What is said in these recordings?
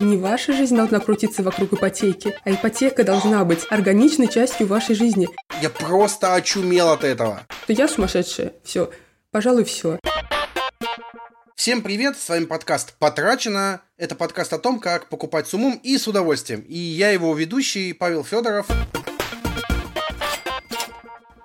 Не ваша жизнь должна крутиться вокруг ипотеки, а ипотека должна быть органичной частью вашей жизни. Я просто очумел от этого. То я сумасшедшая. Все. Пожалуй, все. Всем привет, с вами подкаст «Потрачено». Это подкаст о том, как покупать с умом и с удовольствием. И я его ведущий Павел Федоров.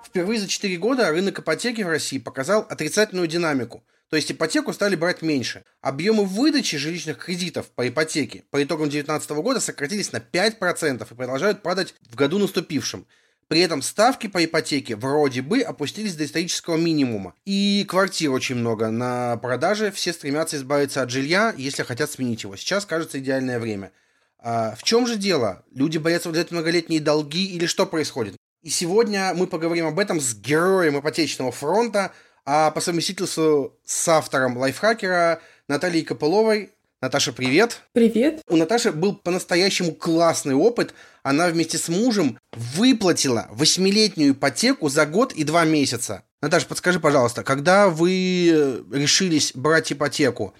Впервые за 4 года рынок ипотеки в России показал отрицательную динамику – то есть ипотеку стали брать меньше. Объемы выдачи жилищных кредитов по ипотеке по итогам 2019 года сократились на 5% и продолжают падать в году наступившем. При этом ставки по ипотеке вроде бы опустились до исторического минимума. И квартир очень много на продаже. Все стремятся избавиться от жилья, если хотят сменить его. Сейчас, кажется, идеальное время. А в чем же дело? Люди боятся взять многолетние долги или что происходит? И сегодня мы поговорим об этом с героем ипотечного фронта, а по совместительству с автором лайфхакера Натальей Копыловой. Наташа, привет. Привет. У Наташи был по-настоящему классный опыт. Она вместе с мужем выплатила восьмилетнюю ипотеку за год и два месяца. Наташа, подскажи, пожалуйста, когда вы решились брать ипотеку,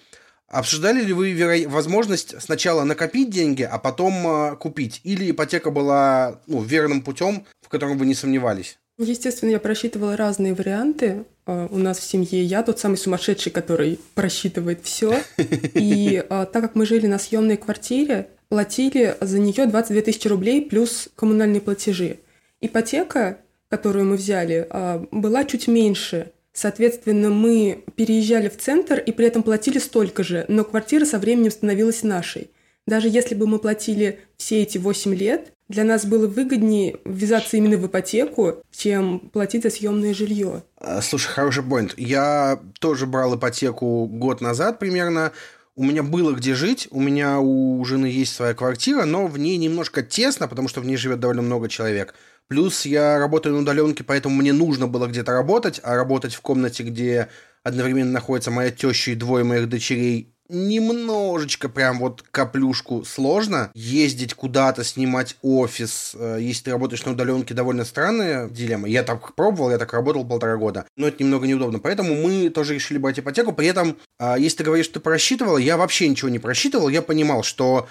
обсуждали ли вы веро... возможность сначала накопить деньги, а потом э, купить? Или ипотека была ну, верным путем, в котором вы не сомневались? Естественно, я просчитывала разные варианты. А, у нас в семье я тот самый сумасшедший, который просчитывает все. И а, так как мы жили на съемной квартире, платили за нее 22 тысячи рублей плюс коммунальные платежи. Ипотека, которую мы взяли, а, была чуть меньше. Соответственно, мы переезжали в центр и при этом платили столько же, но квартира со временем становилась нашей. Даже если бы мы платили все эти 8 лет, для нас было выгоднее ввязаться именно в ипотеку, чем платить за съемное жилье. А, слушай, хороший поинт. Я тоже брал ипотеку год назад примерно. У меня было где жить, у меня у жены есть своя квартира, но в ней немножко тесно, потому что в ней живет довольно много человек. Плюс я работаю на удаленке, поэтому мне нужно было где-то работать, а работать в комнате, где одновременно находится моя теща и двое моих дочерей, немножечко прям вот каплюшку сложно. Ездить куда-то, снимать офис, э, если ты работаешь на удаленке, довольно странная дилемма. Я так пробовал, я так работал полтора года, но это немного неудобно. Поэтому мы тоже решили брать ипотеку. При этом, а, если ты говоришь, что ты просчитывал, я вообще ничего не просчитывал. Я понимал, что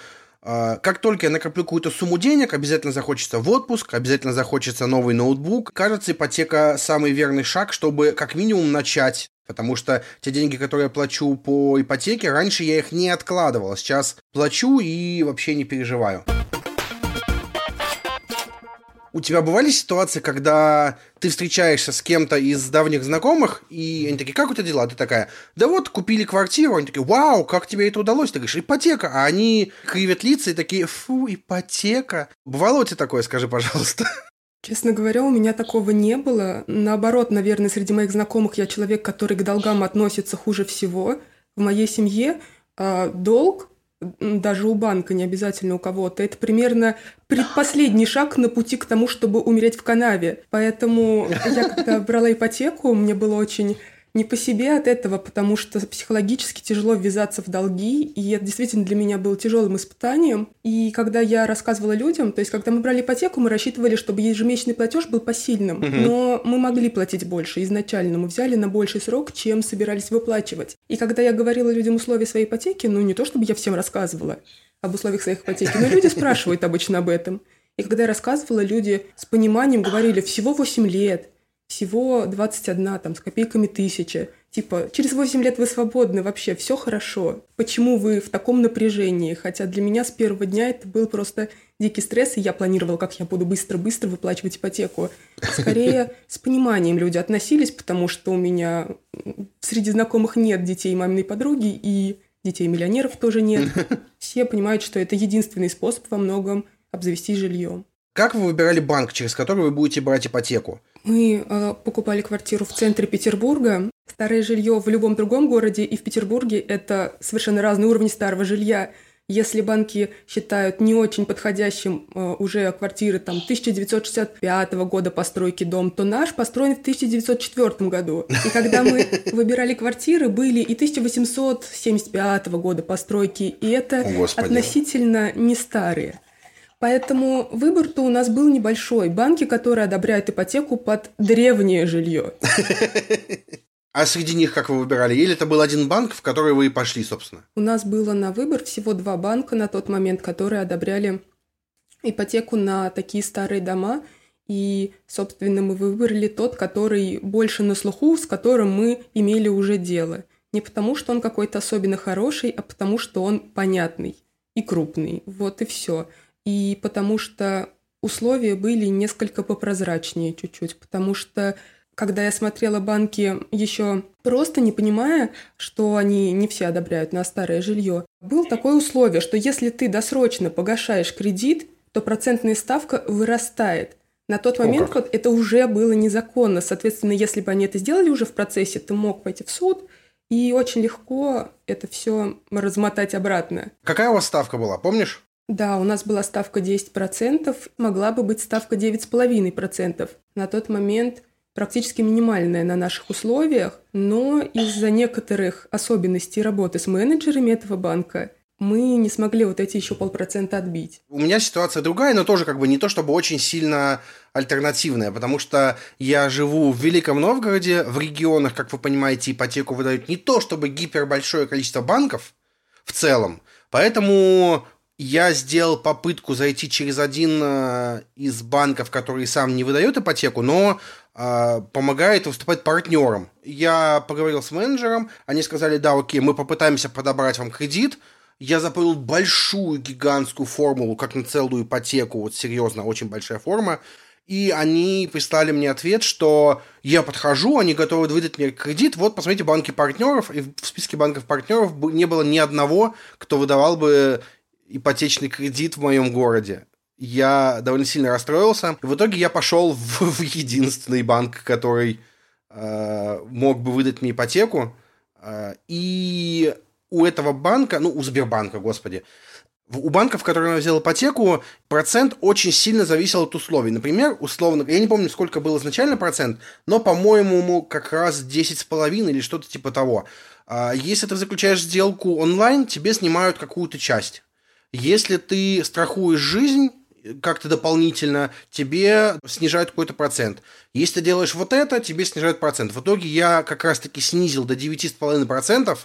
а, как только я накоплю какую-то сумму денег, обязательно захочется в отпуск, обязательно захочется новый ноутбук. Кажется, ипотека самый верный шаг, чтобы как минимум начать Потому что те деньги, которые я плачу по ипотеке, раньше я их не откладывал. А сейчас плачу и вообще не переживаю. У тебя бывали ситуации, когда ты встречаешься с кем-то из давних знакомых, и они такие, как у тебя дела? Ты такая, да вот, купили квартиру. Они такие, вау, как тебе это удалось? Ты говоришь, ипотека. А они кривят лица и такие, фу, ипотека. Бывало у тебя такое, скажи, пожалуйста? Честно говоря, у меня такого не было. Наоборот, наверное, среди моих знакомых я человек, который к долгам относится хуже всего. В моей семье э, долг, даже у банка, не обязательно у кого-то, это примерно предпоследний шаг на пути к тому, чтобы умереть в канаве. Поэтому я, когда брала ипотеку, мне было очень не по себе от этого, потому что психологически тяжело ввязаться в долги, и это действительно для меня было тяжелым испытанием. И когда я рассказывала людям, то есть когда мы брали ипотеку, мы рассчитывали, чтобы ежемесячный платеж был посильным, угу. но мы могли платить больше изначально, мы взяли на больший срок, чем собирались выплачивать. И когда я говорила людям условия своей ипотеки, ну не то чтобы я всем рассказывала об условиях своих ипотеки, но люди спрашивают обычно об этом. И когда я рассказывала, люди с пониманием говорили, всего 8 лет, всего 21, там, с копейками тысяча. Типа, через 8 лет вы свободны, вообще все хорошо. Почему вы в таком напряжении? Хотя для меня с первого дня это был просто дикий стресс, и я планировала, как я буду быстро-быстро выплачивать ипотеку. Скорее, с пониманием люди относились, потому что у меня среди знакомых нет детей маминой подруги, и детей миллионеров тоже нет. Все понимают, что это единственный способ во многом обзавестись жильем. Как вы выбирали банк, через который вы будете брать ипотеку? Мы э, покупали квартиру в центре Петербурга. Старое жилье в любом другом городе и в Петербурге – это совершенно разный уровень старого жилья. Если банки считают не очень подходящим э, уже квартиры там 1965 года постройки дом, то наш построен в 1904 году. И когда мы выбирали квартиры, были и 1875 года постройки, и это относительно не старые. Поэтому выбор-то у нас был небольшой. Банки, которые одобряют ипотеку под древнее жилье. А среди них как вы выбирали? Или это был один банк, в который вы и пошли, собственно? У нас было на выбор всего два банка на тот момент, которые одобряли ипотеку на такие старые дома. И, собственно, мы выбрали тот, который больше на слуху, с которым мы имели уже дело. Не потому, что он какой-то особенно хороший, а потому, что он понятный и крупный. Вот и все. И потому что условия были несколько попрозрачнее чуть-чуть, потому что когда я смотрела банки еще просто не понимая, что они не все одобряют на старое жилье, было такое условие, что если ты досрочно погашаешь кредит, то процентная ставка вырастает. На тот момент вот это уже было незаконно. Соответственно, если бы они это сделали уже в процессе, ты мог пойти в суд, и очень легко это все размотать обратно. Какая у вас ставка была, помнишь? Да, у нас была ставка 10%, могла бы быть ставка 9,5%. На тот момент практически минимальная на наших условиях, но из-за некоторых особенностей работы с менеджерами этого банка мы не смогли вот эти еще полпроцента отбить. У меня ситуация другая, но тоже как бы не то чтобы очень сильно альтернативная, потому что я живу в Великом Новгороде, в регионах, как вы понимаете, ипотеку выдают не то чтобы гипербольшое количество банков в целом, поэтому я сделал попытку зайти через один э, из банков, который сам не выдает ипотеку, но э, помогает выступать партнером. Я поговорил с менеджером, они сказали, да, окей, мы попытаемся подобрать вам кредит, я заполнил большую гигантскую формулу, как на целую ипотеку, вот серьезно, очень большая форма, и они прислали мне ответ, что я подхожу, они готовы выдать мне кредит, вот, посмотрите, банки партнеров, и в списке банков партнеров не было ни одного, кто выдавал бы ипотечный кредит в моем городе. Я довольно сильно расстроился. В итоге я пошел в, в единственный банк, который э, мог бы выдать мне ипотеку. Э, и у этого банка, ну, у Сбербанка, господи, у банка, в котором я взял ипотеку, процент очень сильно зависел от условий. Например, условно, я не помню, сколько был изначально процент, но, по-моему, как раз 10,5 или что-то типа того. А, если ты заключаешь сделку онлайн, тебе снимают какую-то часть. Если ты страхуешь жизнь, как-то дополнительно, тебе снижают какой-то процент. Если ты делаешь вот это, тебе снижают процент. В итоге я как раз-таки снизил до 9,5%,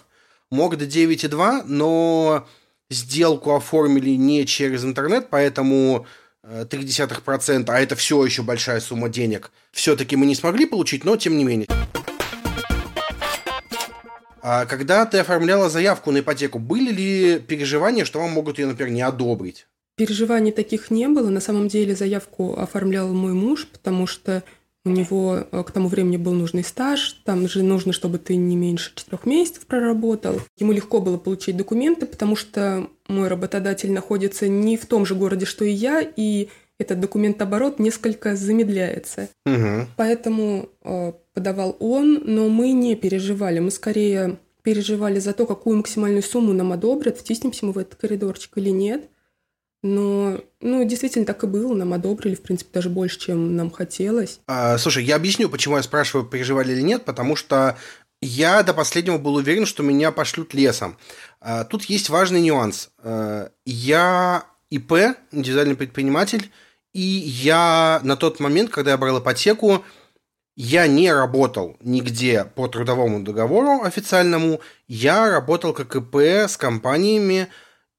мог до 9,2, но сделку оформили не через интернет, поэтому 0,3%, э, а это все еще большая сумма денег, все-таки мы не смогли получить, но тем не менее. А когда ты оформляла заявку на ипотеку, были ли переживания, что вам могут ее, например, не одобрить? Переживаний таких не было. На самом деле заявку оформлял мой муж, потому что у него э, к тому времени был нужный стаж, там же нужно, чтобы ты не меньше четырех месяцев проработал. Ему легко было получить документы, потому что мой работодатель находится не в том же городе, что и я, и этот документооборот несколько замедляется. Угу. Поэтому э, подавал он, но мы не переживали. Мы скорее переживали за то, какую максимальную сумму нам одобрят, втиснемся мы в этот коридорчик или нет. Но, ну, действительно так и было. Нам одобрили, в принципе, даже больше, чем нам хотелось. А, слушай, я объясню, почему я спрашиваю, переживали или нет, потому что я до последнего был уверен, что меня пошлют лесом. А, тут есть важный нюанс. А, я ИП, индивидуальный предприниматель, и я на тот момент, когда я брал ипотеку, я не работал нигде по трудовому договору официальному, я работал как ИП с компаниями,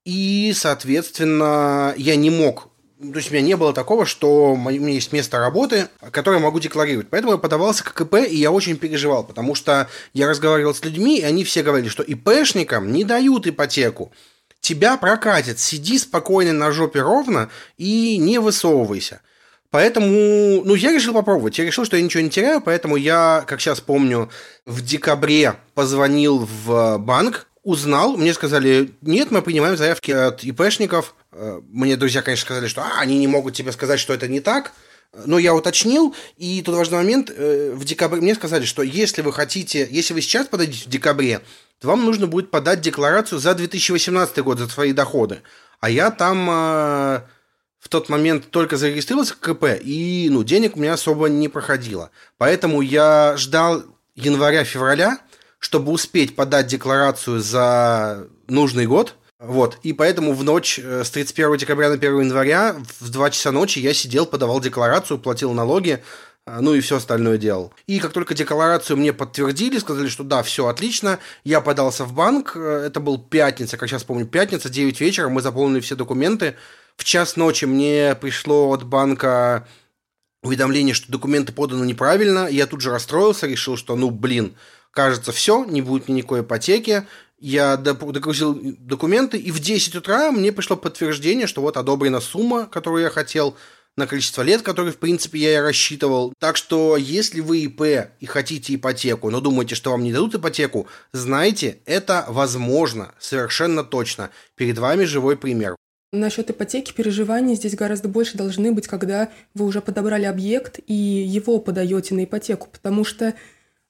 и, соответственно, я не мог то есть у меня не было такого, что у меня есть место работы, которое я могу декларировать. Поэтому я подавался как ИП, и я очень переживал, потому что я разговаривал с людьми, и они все говорили, что ИПшникам не дают ипотеку. Тебя прокатит, сиди спокойно на жопе ровно и не высовывайся. Поэтому, ну, я решил попробовать. Я решил, что я ничего не теряю, поэтому я, как сейчас помню, в декабре позвонил в банк, узнал, мне сказали, нет, мы принимаем заявки от ИПшников. Э, мне друзья, конечно, сказали, что а, они не могут тебе сказать, что это не так. Но я уточнил, и тут важный момент, э, в декабре мне сказали, что если вы хотите, если вы сейчас подадите в декабре, вам нужно будет подать декларацию за 2018 год, за свои доходы. А я там э, в тот момент только зарегистрировался как КП, и ну, денег у меня особо не проходило. Поэтому я ждал января-февраля, чтобы успеть подать декларацию за нужный год. Вот, и поэтому в ночь э, с 31 декабря на 1 января в 2 часа ночи я сидел, подавал декларацию, платил налоги. А, ну и все остальное делал. И как только декларацию мне подтвердили, сказали, что да, все отлично, я подался в банк, э, это был пятница, как сейчас помню, пятница, 9 вечера, мы заполнили все документы, в час ночи мне пришло от банка уведомление, что документы поданы неправильно, я тут же расстроился, решил, что ну блин, кажется, все, не будет никакой ипотеки, я догрузил документы, и в 10 утра мне пришло подтверждение, что вот одобрена сумма, которую я хотел, на количество лет, которые, в принципе, я и рассчитывал. Так что, если вы ИП и хотите ипотеку, но думаете, что вам не дадут ипотеку, знайте, это возможно, совершенно точно. Перед вами живой пример. Насчет ипотеки переживаний здесь гораздо больше должны быть, когда вы уже подобрали объект и его подаете на ипотеку, потому что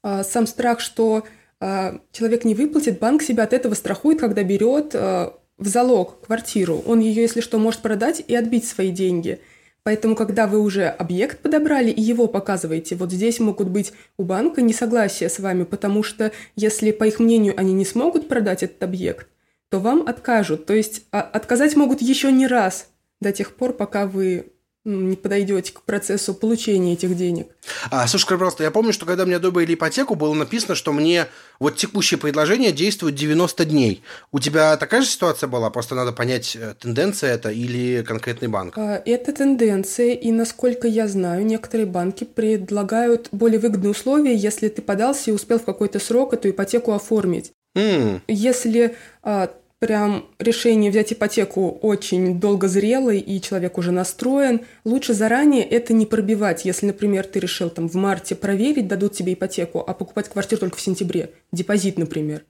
э, сам страх, что э, человек не выплатит, банк себя от этого страхует, когда берет э, в залог квартиру. Он ее, если что, может продать и отбить свои деньги – Поэтому, когда вы уже объект подобрали и его показываете, вот здесь могут быть у банка несогласия с вами, потому что если, по их мнению, они не смогут продать этот объект, то вам откажут. То есть а, отказать могут еще не раз до тех пор, пока вы не подойдете к процессу получения этих денег. А, слушай, пожалуйста, я помню, что когда мне одобрили ипотеку, было написано, что мне вот текущее предложение действует 90 дней. У тебя такая же ситуация была? Просто надо понять, э, тенденция это или конкретный банк? А, это тенденция, и насколько я знаю, некоторые банки предлагают более выгодные условия, если ты подался и успел в какой-то срок эту ипотеку оформить. Mm. Если а, прям решение взять ипотеку очень долго зрелый и человек уже настроен, лучше заранее это не пробивать. Если, например, ты решил там в марте проверить, дадут тебе ипотеку, а покупать квартиру только в сентябре, депозит, например,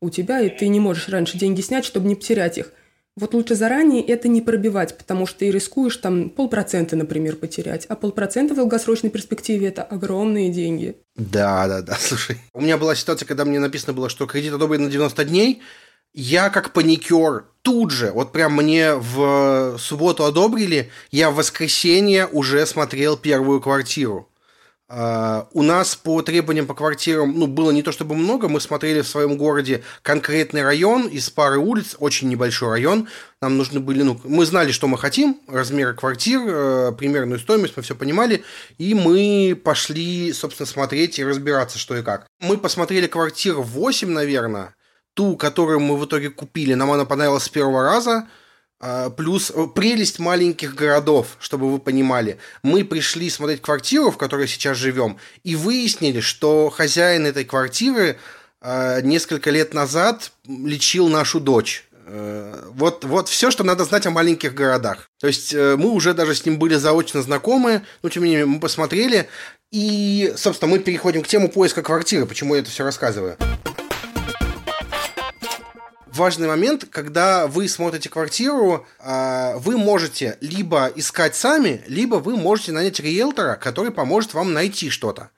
у тебя, и ты не можешь раньше деньги снять, чтобы не потерять их. Вот лучше заранее это не пробивать, потому что ты рискуешь там полпроцента, например, потерять. А полпроцента в долгосрочной перспективе – это огромные деньги. Да, да, да, слушай. У меня была ситуация, когда мне написано было, что кредит одобрен на 90 дней, я как паникер тут же, вот прям мне в субботу одобрили, я в воскресенье уже смотрел первую квартиру. Uh, у нас по требованиям по квартирам, ну, было не то чтобы много, мы смотрели в своем городе конкретный район из пары улиц, очень небольшой район, нам нужны были, ну, мы знали, что мы хотим, размеры квартир, uh, примерную стоимость, мы все понимали, и мы пошли, собственно, смотреть и разбираться, что и как. Мы посмотрели квартир 8, наверное, ту, которую мы в итоге купили, нам она понравилась с первого раза. А, плюс э, прелесть маленьких городов, чтобы вы понимали. Мы пришли смотреть квартиру, в которой сейчас живем, и выяснили, что хозяин этой квартиры а, несколько лет назад лечил нашу дочь. Э, вот, вот все, что надо знать о маленьких городах. То есть э, мы уже даже с ним были заочно знакомы, но тем не менее мы посмотрели, и, собственно, мы переходим к тему поиска квартиры, почему я это все рассказываю важный момент, когда вы смотрите квартиру, а, вы можете либо искать сами, либо вы можете нанять риэлтора, который поможет вам найти что-то.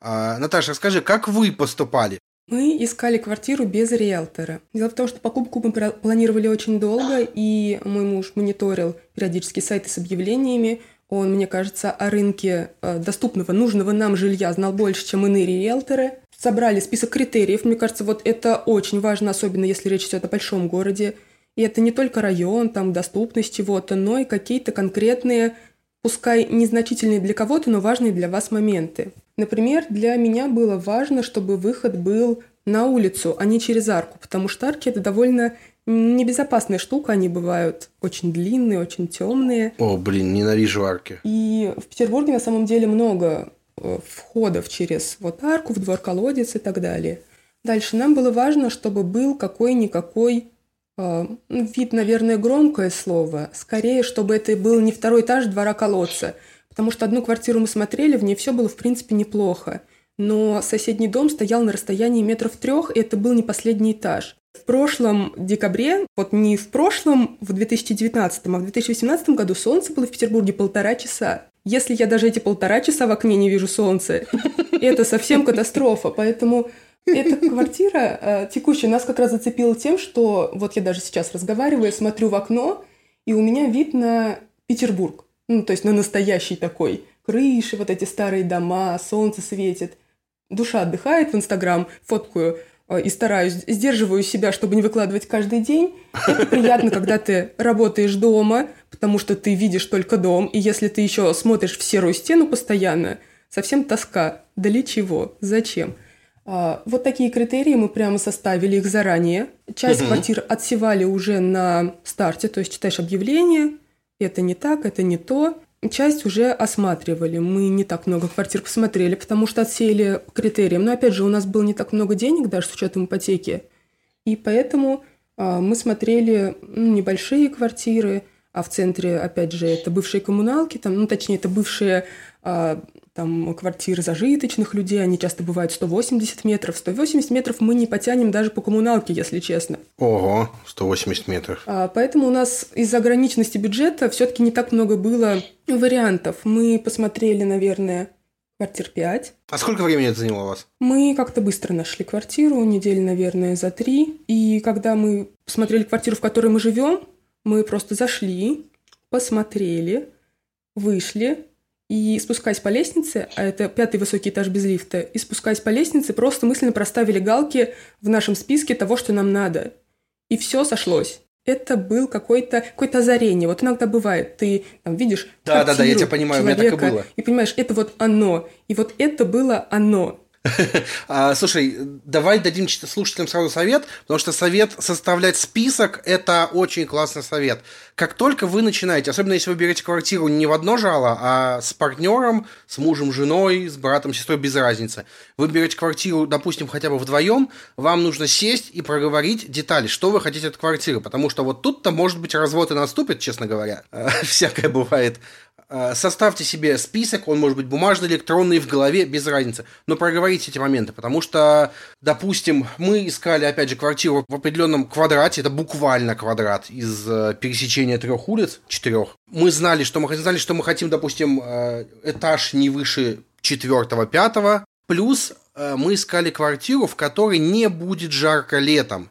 А, Наташа, расскажи, как вы поступали? Мы искали квартиру без риэлтора. Дело в том, что покупку мы планировали очень долго, и мой муж мониторил периодически сайты с объявлениями. Он, мне кажется, о рынке а, доступного, нужного нам жилья знал больше, чем иные риэлторы собрали список критериев. Мне кажется, вот это очень важно, особенно если речь идет о большом городе. И это не только район, там доступность чего-то, но и какие-то конкретные, пускай незначительные для кого-то, но важные для вас моменты. Например, для меня было важно, чтобы выход был на улицу, а не через арку, потому что арки это довольно небезопасная штука, они бывают очень длинные, очень темные. О, блин, ненавижу арки. И в Петербурге на самом деле много входов через вот арку, в двор колодец и так далее. Дальше нам было важно, чтобы был какой-никакой э, вид, наверное, громкое слово, скорее, чтобы это был не второй этаж двора колодца, потому что одну квартиру мы смотрели, в ней все было, в принципе, неплохо. Но соседний дом стоял на расстоянии метров трех, и это был не последний этаж. В прошлом декабре, вот не в прошлом, в 2019, а в 2018 году солнце было в Петербурге полтора часа. Если я даже эти полтора часа в окне не вижу солнца, это совсем катастрофа. Поэтому эта квартира э, текущая нас как раз зацепила тем, что вот я даже сейчас разговариваю, смотрю в окно, и у меня вид на Петербург. Ну, то есть на настоящий такой. Крыши, вот эти старые дома, солнце светит. Душа отдыхает в Инстаграм, фоткаю Э, и стараюсь, сдерживаю себя, чтобы не выкладывать каждый день. Это приятно, когда ты работаешь дома, потому что ты видишь только дом, и если ты еще смотришь в серую стену постоянно, совсем тоска. Для чего? Зачем? А, вот такие критерии мы прямо составили их заранее. Часть угу. квартир отсевали уже на старте, то есть читаешь объявление, это не так, это не то. Часть уже осматривали. Мы не так много квартир посмотрели, потому что отсеяли критериям. Но опять же, у нас было не так много денег, даже с учетом ипотеки. И поэтому а, мы смотрели ну, небольшие квартиры, а в центре, опять же, это бывшие коммуналки, там, ну, точнее, это бывшие а, там квартиры зажиточных людей, они часто бывают 180 метров. 180 метров мы не потянем даже по коммуналке, если честно. Ого, 180 метров. А, поэтому у нас из-за ограниченности бюджета все-таки не так много было вариантов. Мы посмотрели, наверное, квартир 5. А сколько времени это заняло у вас? Мы как-то быстро нашли квартиру, недели, наверное, за три. И когда мы посмотрели квартиру, в которой мы живем, мы просто зашли, посмотрели, вышли, и спускаясь по лестнице, а это пятый высокий этаж без лифта, и спускаясь по лестнице, просто мысленно проставили галки в нашем списке того, что нам надо. И все сошлось. Это был какой-то какое озарение. Вот иногда бывает, ты там видишь Да, да, да, я тебя понимаю, человека, у меня так и было. И понимаешь, это вот оно. И вот это было оно. А, слушай, давай дадим слушателям сразу совет, потому что совет составлять список – это очень классный совет. Как только вы начинаете, особенно если вы берете квартиру не в одно жало, а с партнером, с мужем, женой, с братом, сестрой, без разницы, вы берете квартиру, допустим, хотя бы вдвоем, вам нужно сесть и проговорить детали, что вы хотите от квартиры, потому что вот тут-то, может быть, развод и наступит, честно говоря. Всякое бывает. Э, составьте себе список, он может быть бумажный, электронный, в голове, без разницы. Но проговорите эти моменты, потому что, допустим, мы искали, опять же, квартиру в определенном квадрате, это буквально квадрат из э, пересечения трех улиц, четырех. Мы знали, что мы знали, что мы хотим, допустим, э, этаж не выше четвертого, пятого. Плюс мы искали квартиру, в которой не будет жарко летом.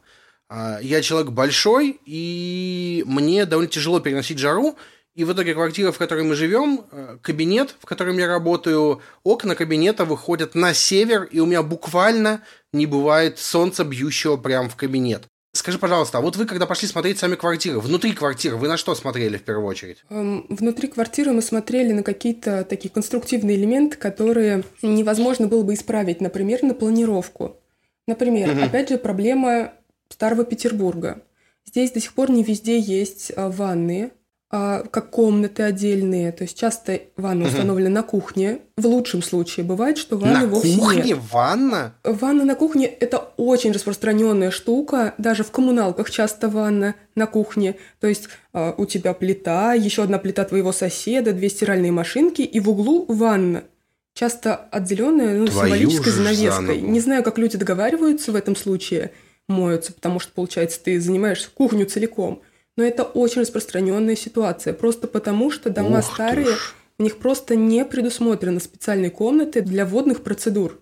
Я человек большой, и мне довольно тяжело переносить жару, и в итоге квартира, в которой мы живем, э, кабинет, в котором я работаю, окна кабинета выходят на север, и у меня буквально не бывает солнца, бьющего прямо в кабинет. Скажи, пожалуйста, а вот вы, когда пошли смотреть сами квартиры, внутри квартиры, вы на что смотрели в первую очередь? Эм, внутри квартиры мы смотрели на какие-то такие конструктивные элементы, которые невозможно было бы исправить, например, на планировку. Например, угу. опять же, проблема Старого Петербурга. Здесь до сих пор не везде есть э, ванные, а, как комнаты отдельные. То есть часто ванна угу. установлена на кухне. В лучшем случае бывает, что ванны на вовсе кухне нет. ванна? Ванна на кухне – это очень распространенная штука. Даже в коммуналках часто ванна на кухне. То есть э, у тебя плита, еще одна плита твоего соседа, две стиральные машинки, и в углу ванна. Часто отделенная ну, символической занавеской. Заново. Не знаю, как люди договариваются в этом случае, моются, потому что, получается, ты занимаешь кухню целиком – но это очень распространенная ситуация, просто потому что дома Ух старые, у них просто не предусмотрены специальные комнаты для водных процедур.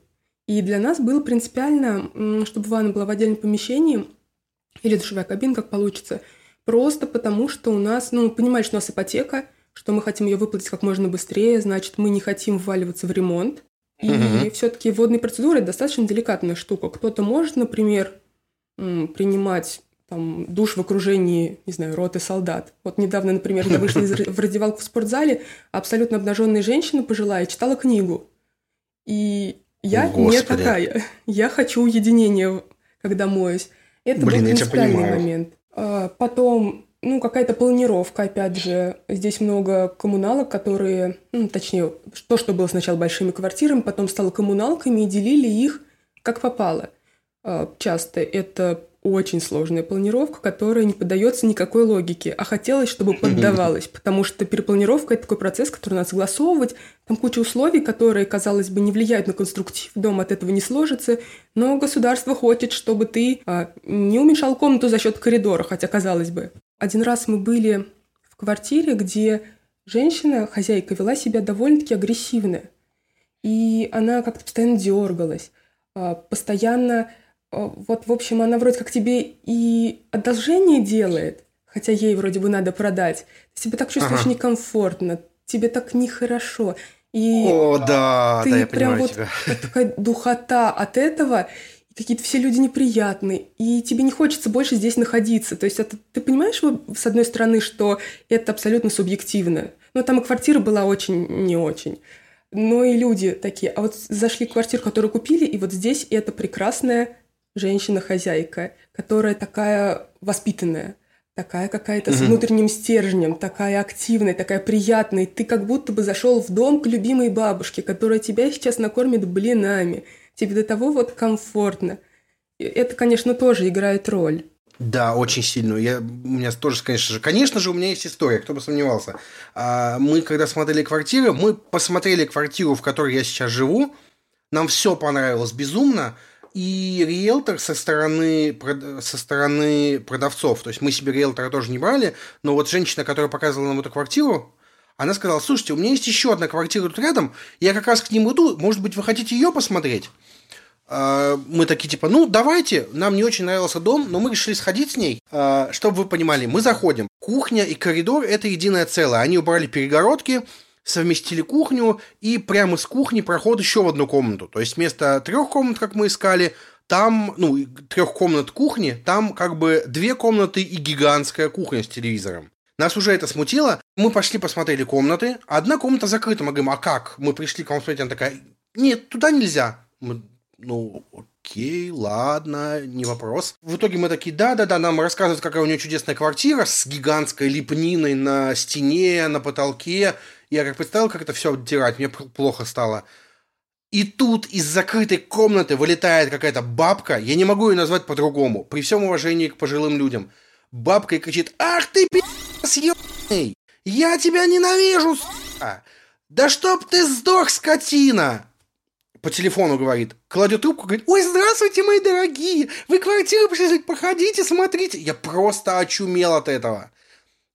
И для нас было принципиально, чтобы ванна была в отдельном помещении, или душевая кабина, как получится, просто потому что у нас, ну, понимаешь, что у нас ипотека, что мы хотим ее выплатить как можно быстрее, значит, мы не хотим вваливаться в ремонт. И угу. все-таки водные процедуры это достаточно деликатная штука. Кто-то может, например, принимать там, душ в окружении, не знаю, роты солдат. Вот недавно, например, я вышла в раздевалку в спортзале, абсолютно обнаженная женщина пожилая читала книгу. И я Господи. не такая. Я хочу уединения, когда моюсь. Это Блин, был принципиальный момент. А, потом, ну, какая-то планировка, опять же. Здесь много коммуналок, которые, ну, точнее, то, что было сначала большими квартирами, потом стало коммуналками, и делили их как попало. А, часто это очень сложная планировка, которая не поддается никакой логике, а хотелось, чтобы поддавалась, потому что перепланировка – это такой процесс, который надо согласовывать, там куча условий, которые, казалось бы, не влияют на конструктив, дом от этого не сложится, но государство хочет, чтобы ты а, не уменьшал комнату за счет коридора, хотя казалось бы. Один раз мы были в квартире, где женщина, хозяйка, вела себя довольно-таки агрессивно, и она как-то постоянно дергалась, а, постоянно вот, в общем, она вроде как тебе и одолжение делает, хотя ей вроде бы надо продать. Ты себя так чувствуешь ага. некомфортно, тебе так нехорошо. И О, да, ты да, я прям вот тебя. такая духота от этого, и какие-то все люди неприятные, и тебе не хочется больше здесь находиться. То есть это, ты понимаешь, с одной стороны, что это абсолютно субъективно. Но там и квартира была очень не очень. но и люди такие. А вот зашли в квартиру, которую купили, и вот здесь это прекрасная женщина-хозяйка, которая такая воспитанная, такая какая-то с внутренним стержнем, такая активная, такая приятная. Ты как будто бы зашел в дом к любимой бабушке, которая тебя сейчас накормит блинами. Тебе до того вот комфортно. Это, конечно, тоже играет роль. Да, очень сильную. Я, у меня тоже, конечно же, конечно же, у меня есть история, кто бы сомневался. А, мы, когда смотрели квартиру, мы посмотрели квартиру, в которой я сейчас живу, нам все понравилось безумно, и риэлтор со стороны, со стороны продавцов, то есть мы себе риэлтора тоже не брали, но вот женщина, которая показывала нам эту квартиру, она сказала, слушайте, у меня есть еще одна квартира тут рядом, я как раз к ним иду, может быть, вы хотите ее посмотреть? А, мы такие типа, ну давайте, нам не очень нравился дом, но мы решили сходить с ней. А, чтобы вы понимали, мы заходим. Кухня и коридор это единое целое. Они убрали перегородки, совместили кухню, и прямо с кухни проход еще в одну комнату. То есть вместо трех комнат, как мы искали, там, ну, трех комнат кухни, там как бы две комнаты и гигантская кухня с телевизором. Нас уже это смутило. Мы пошли посмотрели комнаты. Одна комната закрыта. Мы говорим, а как? Мы пришли к вам смотреть. Она такая, нет, туда нельзя. Мы ну, окей, ладно, не вопрос. В итоге мы такие, да-да-да, нам рассказывают, какая у нее чудесная квартира с гигантской лепниной на стене, на потолке. Я как представил, как это все оттирать, мне плохо стало. И тут из закрытой комнаты вылетает какая-то бабка, я не могу ее назвать по-другому, при всем уважении к пожилым людям. Бабка и кричит, ах ты пи***с ебаный, я тебя ненавижу, сука! Да чтоб ты сдох, скотина! По телефону говорит, кладет трубку, говорит, ой, здравствуйте, мои дорогие, вы квартиру пришли, походите, смотрите. Я просто очумел от этого.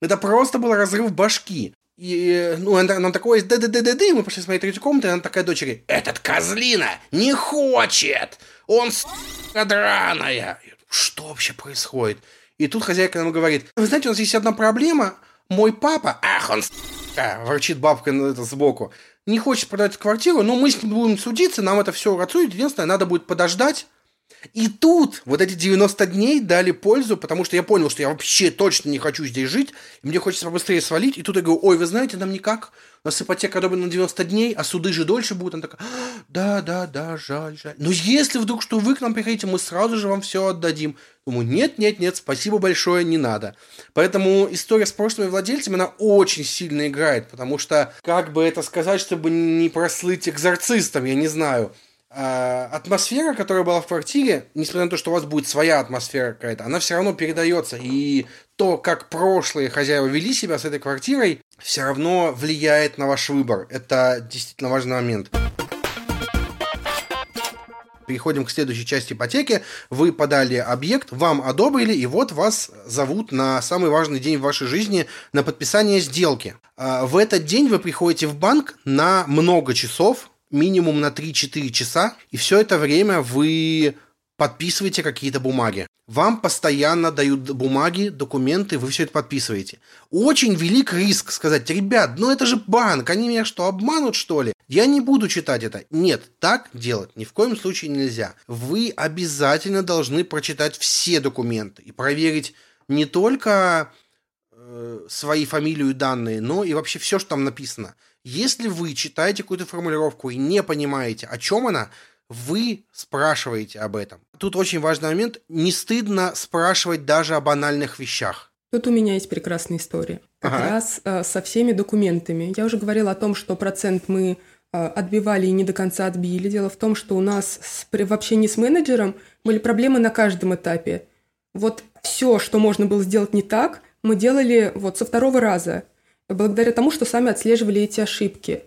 Это просто был разрыв башки. И, ну, она, она такой, да да да да да мы пошли смотреть третью комнату, и она такая дочери, этот козлина не хочет, он с***ка драная. Что вообще происходит? И тут хозяйка нам говорит, вы знаете, у нас есть одна проблема, мой папа, ах, он с***ка, ворчит бабка это сбоку, не хочет продать квартиру, но мы с ним будем судиться, нам это все рацует. Единственное, надо будет подождать. И тут вот эти 90 дней дали пользу, потому что я понял, что я вообще точно не хочу здесь жить, и мне хочется побыстрее свалить. И тут я говорю, ой, вы знаете, нам никак, у нас ипотека одобрена на 90 дней, а суды же дольше будут. Она такая, да, да, да, жаль, жаль. Но если вдруг что вы к нам приходите, мы сразу же вам все отдадим. Думаю, нет, нет, нет, спасибо большое, не надо. Поэтому история с прошлыми владельцами, она очень сильно играет, потому что, как бы это сказать, чтобы не прослыть экзорцистом, я не знаю – а, атмосфера, которая была в квартире, несмотря на то, что у вас будет своя атмосфера какая-то, она все равно передается. И то, как прошлые хозяева вели себя с этой квартирой, все равно влияет на ваш выбор. Это действительно важный момент. Переходим к следующей части ипотеки. Вы подали объект, вам одобрили, и вот вас зовут на самый важный день в вашей жизни на подписание сделки. А, в этот день вы приходите в банк на много часов, минимум на 3-4 часа, и все это время вы подписываете какие-то бумаги. Вам постоянно дают бумаги, документы, вы все это подписываете. Очень велик риск сказать, ребят, ну это же банк, они меня что, обманут что ли? Я не буду читать это. Нет, так делать ни в коем случае нельзя. Вы обязательно должны прочитать все документы и проверить не только э, свои фамилию и данные, но и вообще все, что там написано. Если вы читаете какую-то формулировку и не понимаете, о чем она, вы спрашиваете об этом. Тут очень важный момент. Не стыдно спрашивать даже о банальных вещах. Тут у меня есть прекрасная история. Как ага. раз э, со всеми документами. Я уже говорила о том, что процент мы э, отбивали и не до конца отбили. Дело в том, что у нас с, в общении с менеджером были проблемы на каждом этапе. Вот все, что можно было сделать не так, мы делали вот со второго раза благодаря тому, что сами отслеживали эти ошибки.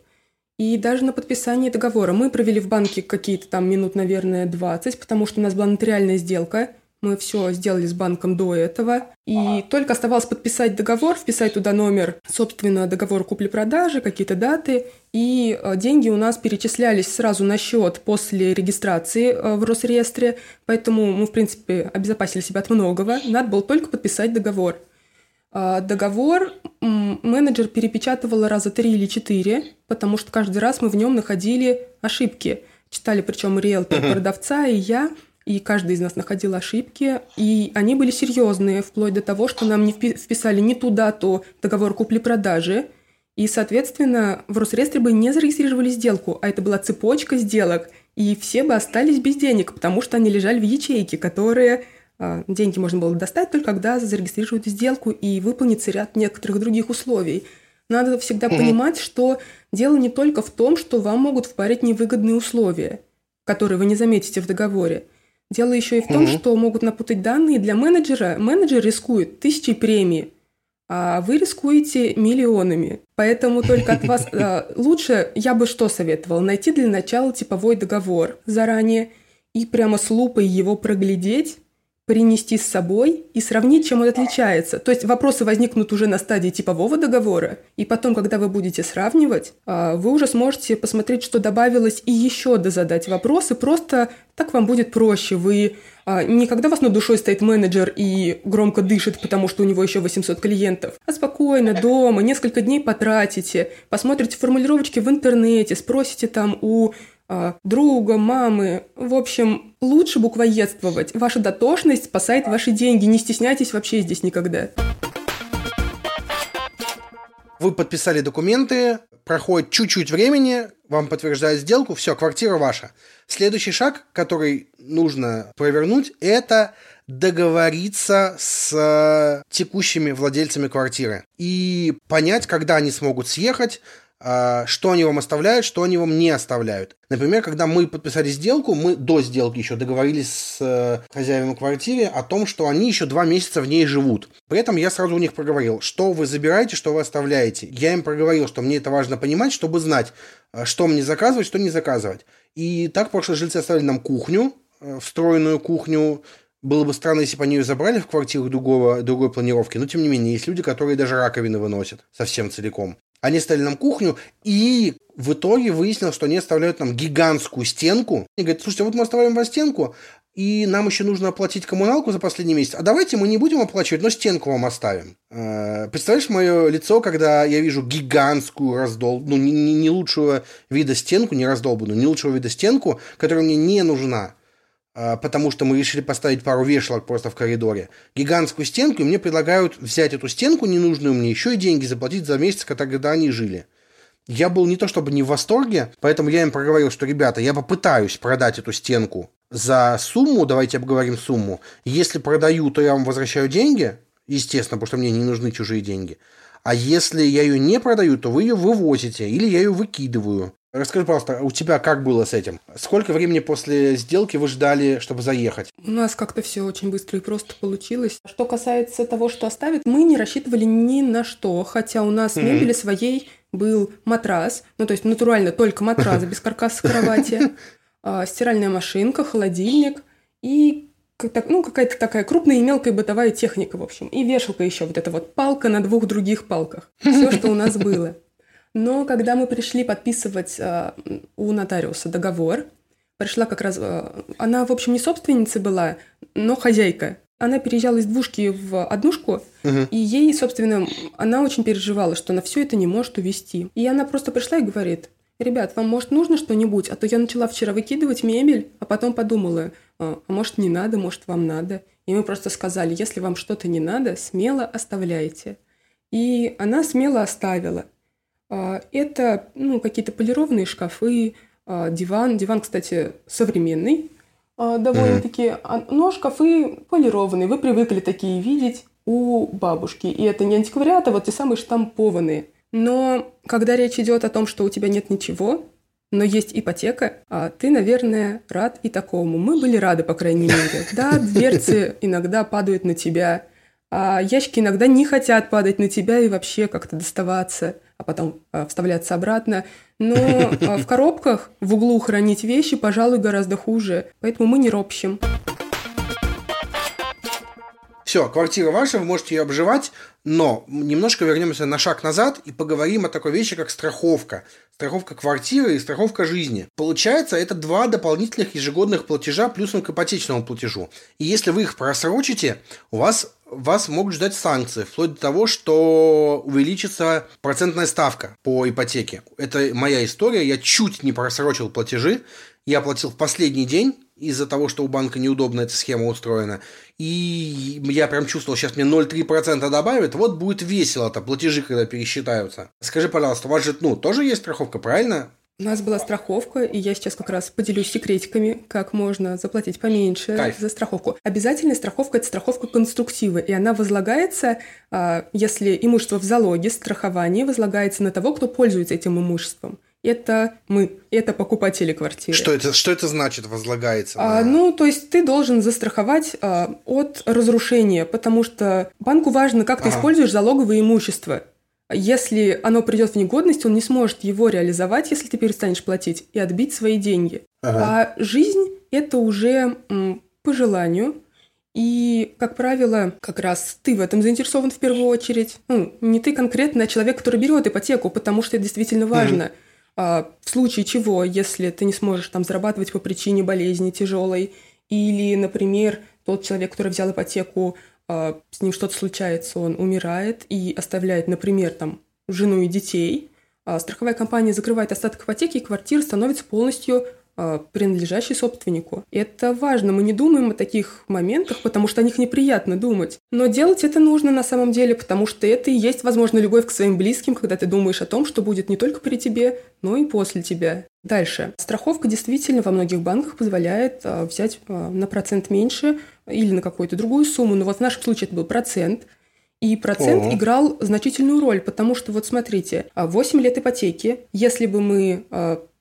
И даже на подписании договора мы провели в банке какие-то там минут, наверное, 20, потому что у нас была нотариальная сделка. Мы все сделали с банком до этого. И только оставалось подписать договор, вписать туда номер, собственно, договор купли-продажи, какие-то даты. И э, деньги у нас перечислялись сразу на счет после регистрации э, в Росреестре. Поэтому мы, в принципе, обезопасили себя от многого. Надо было только подписать договор. А, договор менеджер перепечатывал раза три или четыре, потому что каждый раз мы в нем находили ошибки. Читали причем риэлтор, продавца и я, и каждый из нас находил ошибки, и они были серьезные, вплоть до того, что нам не вписали не ту дату договор купли-продажи, И, соответственно, в Росреестре бы не зарегистрировали сделку, а это была цепочка сделок, и все бы остались без денег, потому что они лежали в ячейке, которые деньги можно было достать только когда зарегистрируют сделку и выполнится ряд некоторых других условий. Надо всегда угу. понимать, что дело не только в том, что вам могут впарить невыгодные условия, которые вы не заметите в договоре. Дело еще и в том, угу. что могут напутать данные для менеджера. Менеджер рискует тысячей премий, а вы рискуете миллионами. Поэтому только от вас а, лучше, я бы что советовал, найти для начала типовой договор заранее и прямо с лупой его проглядеть, принести с собой и сравнить, чем он отличается. То есть вопросы возникнут уже на стадии типового договора, и потом, когда вы будете сравнивать, а, вы уже сможете посмотреть, что добавилось, и еще дозадать вопросы. Просто так вам будет проще. Вы а, не когда вас над душой стоит менеджер и громко дышит, потому что у него еще 800 клиентов, а спокойно дома, несколько дней потратите, посмотрите формулировочки в интернете, спросите там у друга, мамы. В общем, лучше буквоедствовать. Ваша дотошность спасает ваши деньги. Не стесняйтесь вообще здесь никогда. Вы подписали документы, проходит чуть-чуть времени, вам подтверждают сделку, все, квартира ваша. Следующий шаг, который нужно провернуть, это договориться с текущими владельцами квартиры и понять, когда они смогут съехать, а, что они вам оставляют, что они вам не оставляют. Например, когда мы подписали сделку, мы до сделки еще договорились с э, хозяевами квартиры о том, что они еще два месяца в ней живут. При этом я сразу у них проговорил, что вы забираете, что вы оставляете. Я им проговорил, что мне это важно понимать, чтобы знать, э, что мне заказывать, что не заказывать. И так прошлые жильцы оставили нам кухню, э, встроенную кухню, было бы странно, если бы они ее забрали в квартиру другого, другой планировки, но тем не менее, есть люди, которые даже раковины выносят совсем целиком. Они стали нам кухню, и в итоге выяснилось, что они оставляют нам гигантскую стенку. И говорят, слушайте, вот мы оставляем вам стенку, и нам еще нужно оплатить коммуналку за последний месяц, а давайте мы не будем оплачивать, но стенку вам оставим. Э, представляешь мое лицо, когда я вижу гигантскую раздол... ну, не, не лучшего вида стенку, не раздолбанную, не лучшего вида стенку, которая мне не нужна. А, потому что мы решили поставить пару вешалок просто в коридоре, гигантскую стенку, и мне предлагают взять эту стенку ненужную мне, еще и деньги заплатить за месяц, когда они жили. Я был не то чтобы не в восторге, поэтому я им проговорил, что, ребята, я попытаюсь продать эту стенку за сумму, давайте обговорим сумму. Если продаю, то я вам возвращаю деньги, естественно, потому что мне не нужны чужие деньги. А если я ее не продаю, то вы ее вывозите или я ее выкидываю. Расскажи, пожалуйста, у тебя как было с этим? Сколько времени после сделки вы ждали, чтобы заехать? У нас как-то все очень быстро и просто получилось. Что касается того, что оставят, мы не рассчитывали ни на что, хотя у нас mm-hmm. мебели своей был матрас, ну то есть натурально только матрас без каркаса кровати, а, стиральная машинка, холодильник и ну, какая-то такая крупная и мелкая бытовая техника, в общем. И вешалка еще, вот эта вот палка на двух других палках. Все, что у нас было. Но когда мы пришли подписывать э, у нотариуса договор, пришла как раз... Э, она, в общем, не собственницей была, но хозяйка. Она переезжала из двушки в однушку, угу. и ей, собственно, она очень переживала, что она все это не может увести. И она просто пришла и говорит, ребят, вам, может, нужно что-нибудь? А то я начала вчера выкидывать мебель, а потом подумала, а, а может, не надо, может, вам надо. И мы просто сказали, если вам что-то не надо, смело оставляйте. И она смело оставила. А, это ну, какие-то полированные шкафы, а, диван. Диван, кстати, современный а, довольно-таки. Mm-hmm. Но шкафы полированные. Вы привыкли такие видеть у бабушки. И это не антиквариат, а вот те самые штампованные. Но когда речь идет о том, что у тебя нет ничего, но есть ипотека, а ты, наверное, рад и такому. Мы были рады, по крайней мере. Да, дверцы иногда падают на тебя, а ящики иногда не хотят падать на тебя и вообще как-то доставаться а потом а, вставляться обратно. Но а, в коробках в углу хранить вещи, пожалуй, гораздо хуже. Поэтому мы не ропщим. Все, квартира ваша, вы можете ее обживать, но немножко вернемся на шаг назад и поговорим о такой вещи, как страховка. Страховка квартиры и страховка жизни. Получается, это два дополнительных ежегодных платежа плюсом к ипотечному платежу. И если вы их просрочите, у вас вас могут ждать санкции, вплоть до того, что увеличится процентная ставка по ипотеке. Это моя история, я чуть не просрочил платежи, я платил в последний день, из-за того, что у банка неудобно эта схема устроена. И я прям чувствовал, сейчас мне 0,3% добавят, вот будет весело-то, платежи, когда пересчитаются. Скажи, пожалуйста, у вас же, ну, тоже есть страховка, правильно? У нас была страховка, и я сейчас как раз поделюсь секретиками, как можно заплатить поменьше Кайф. за страховку. Обязательная страховка – это страховка конструктива, и она возлагается, а, если имущество в залоге, страхование возлагается на того, кто пользуется этим имуществом это мы, это покупатели квартиры. Что это, что это значит, возлагается? На... А, ну, то есть ты должен застраховать а, от разрушения, потому что банку важно, как ты используешь залоговое имущество. Если оно придет в негодность, он не сможет его реализовать, если ты перестанешь платить, и отбить свои деньги. Ага. А жизнь – это уже м, по желанию, и, как правило, как раз ты в этом заинтересован в первую очередь. Ну, не ты конкретно, а человек, который берет ипотеку, потому что это действительно важно. Mm-hmm. А, в случае чего, если ты не сможешь там зарабатывать по причине болезни тяжелой, или, например, тот человек, который взял ипотеку, с ним что-то случается, он умирает и оставляет, например, там жену и детей, а страховая компания закрывает остаток ипотеки, и квартира становится полностью а, принадлежащий собственнику. Это важно, мы не думаем о таких моментах, потому что о них неприятно думать. Но делать это нужно на самом деле, потому что это и есть, возможно, любовь к своим близким, когда ты думаешь о том, что будет не только при тебе, но и после тебя. Дальше. Страховка действительно во многих банках позволяет а, взять а, на процент меньше или на какую-то другую сумму. Но вот в нашем случае это был процент. И процент О. играл значительную роль, потому что вот смотрите, 8 лет ипотеки, если бы мы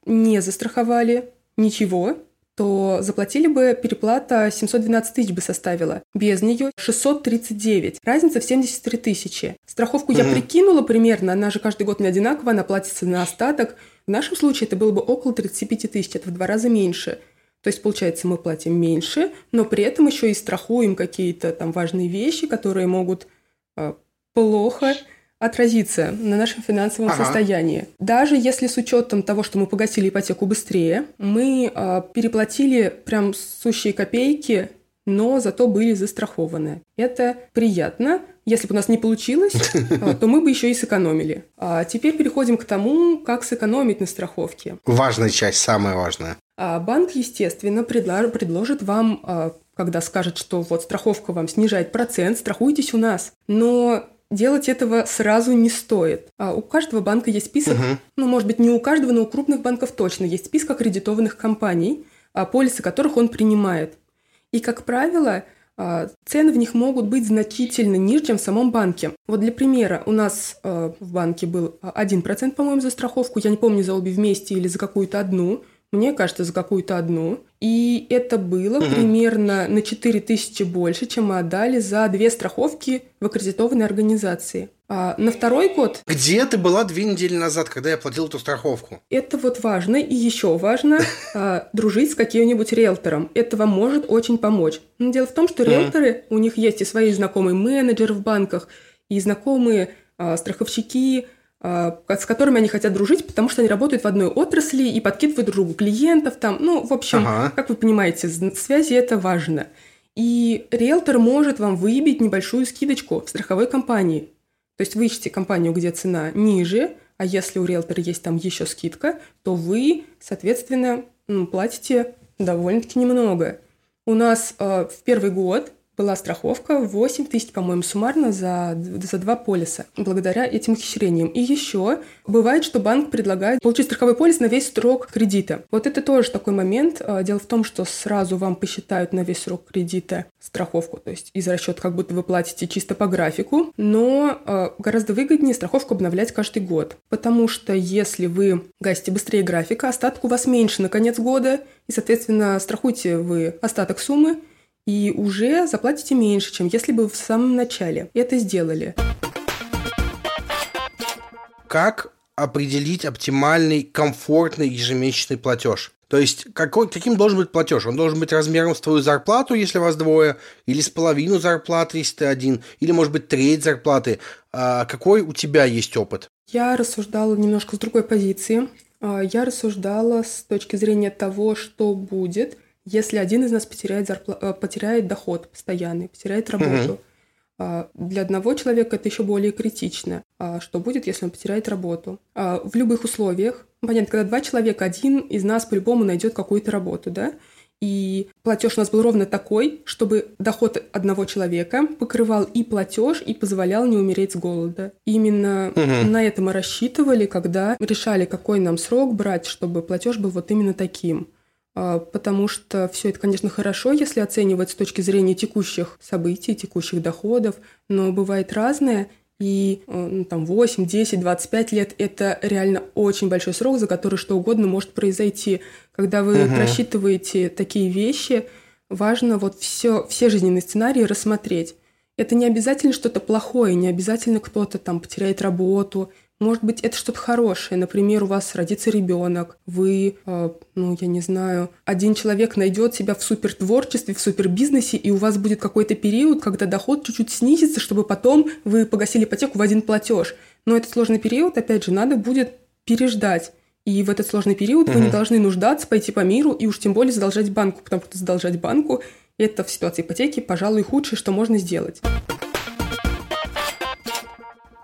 не застраховали ничего, то заплатили бы переплата 712 тысяч бы составила. Без нее 639. Разница в 73 тысячи. Страховку mm-hmm. я прикинула примерно, она же каждый год не одинаковая, она платится на остаток. В нашем случае это было бы около 35 тысяч, это в два раза меньше. То есть, получается, мы платим меньше, но при этом еще и страхуем какие-то там важные вещи, которые могут э, плохо отразится на нашем финансовом ага. состоянии. Даже если с учетом того, что мы погасили ипотеку быстрее, мы э, переплатили прям сущие копейки, но зато были застрахованы. Это приятно. Если бы у нас не получилось, а, то мы бы еще и сэкономили. А теперь переходим к тому, как сэкономить на страховке. Важная часть, самая важная. А банк, естественно, предложит вам когда скажет, что вот страховка вам снижает процент, страхуйтесь у нас. Но делать этого сразу не стоит. А у каждого банка есть список, угу. ну, может быть, не у каждого, но у крупных банков точно есть список аккредитованных компаний, а, полисы которых он принимает. И, как правило, а, цены в них могут быть значительно ниже, чем в самом банке. Вот для примера, у нас а, в банке был 1%, по-моему, за страховку, я не помню, за обе вместе или за какую-то одну, мне кажется, за какую-то одну. И это было угу. примерно на 4 тысячи больше, чем мы отдали за две страховки в аккредитованной организации. А на второй год... Где ты была две недели назад, когда я платил эту страховку? Это вот важно. И еще важно а, дружить с каким-нибудь риэлтором. Это вам может очень помочь. Но дело в том, что риэлторы, у них есть и свои знакомые менеджеры в банках, и знакомые а, страховщики, с которыми они хотят дружить, потому что они работают в одной отрасли и подкидывают друг другу клиентов там. Ну, в общем, ага. как вы понимаете, связи это важно. И риэлтор может вам выявить небольшую скидочку в страховой компании. То есть вы ищете компанию, где цена ниже, а если у риэлтора есть там еще скидка, то вы, соответственно, платите довольно-таки немного. У нас э, в первый год была страховка 8 тысяч, по-моему, суммарно за, за два полиса, благодаря этим ухищрениям. И еще бывает, что банк предлагает получить страховой полис на весь срок кредита. Вот это тоже такой момент. А, дело в том, что сразу вам посчитают на весь срок кредита страховку, то есть из расчета как будто вы платите чисто по графику, но а, гораздо выгоднее страховку обновлять каждый год, потому что если вы гасите быстрее графика, остаток у вас меньше на конец года, и, соответственно, страхуете вы остаток суммы, и уже заплатите меньше, чем если бы в самом начале это сделали. Как определить оптимальный, комфортный ежемесячный платеж? То есть, какой, каким должен быть платеж? Он должен быть размером с твою зарплату, если вас двое, или с половину зарплаты, если ты один, или, может быть, треть зарплаты. А какой у тебя есть опыт? Я рассуждала немножко с другой позиции. А, я рассуждала с точки зрения того, что будет, если один из нас потеряет, зарпла... Э, потеряет доход постоянный, потеряет работу. Угу. Для одного человека это еще более критично. А что будет, если он потеряет работу? А в любых условиях, понятно, когда два человека, один из нас по-любому найдет какую-то работу, да, и платеж у нас был ровно такой, чтобы доход одного человека покрывал и платеж, и позволял не умереть с голода. Именно угу. на это мы рассчитывали, когда решали, какой нам срок брать, чтобы платеж был вот именно таким. А, потому что все это, конечно, хорошо, если оценивать с точки зрения текущих событий, текущих доходов, но бывает разное, и э, ну, там 8, 10, 25 лет – это реально очень большой срок, за который что угодно может произойти. Когда вы угу. просчитываете такие вещи, важно вот все, все жизненные сценарии рассмотреть. Это не обязательно что-то плохое, не обязательно кто-то там потеряет работу, может быть, это что-то хорошее. Например, у вас родится ребенок, вы, э, ну, я не знаю, один человек найдет себя в супертворчестве, в супербизнесе, и у вас будет какой-то период, когда доход чуть-чуть снизится, чтобы потом вы погасили ипотеку в один платеж. Но этот сложный период, опять же, надо будет переждать. И в этот сложный период угу. вы не должны нуждаться, пойти по миру и уж тем более задолжать банку, потому что задолжать банку – это в ситуации ипотеки, пожалуй, худшее, что можно сделать.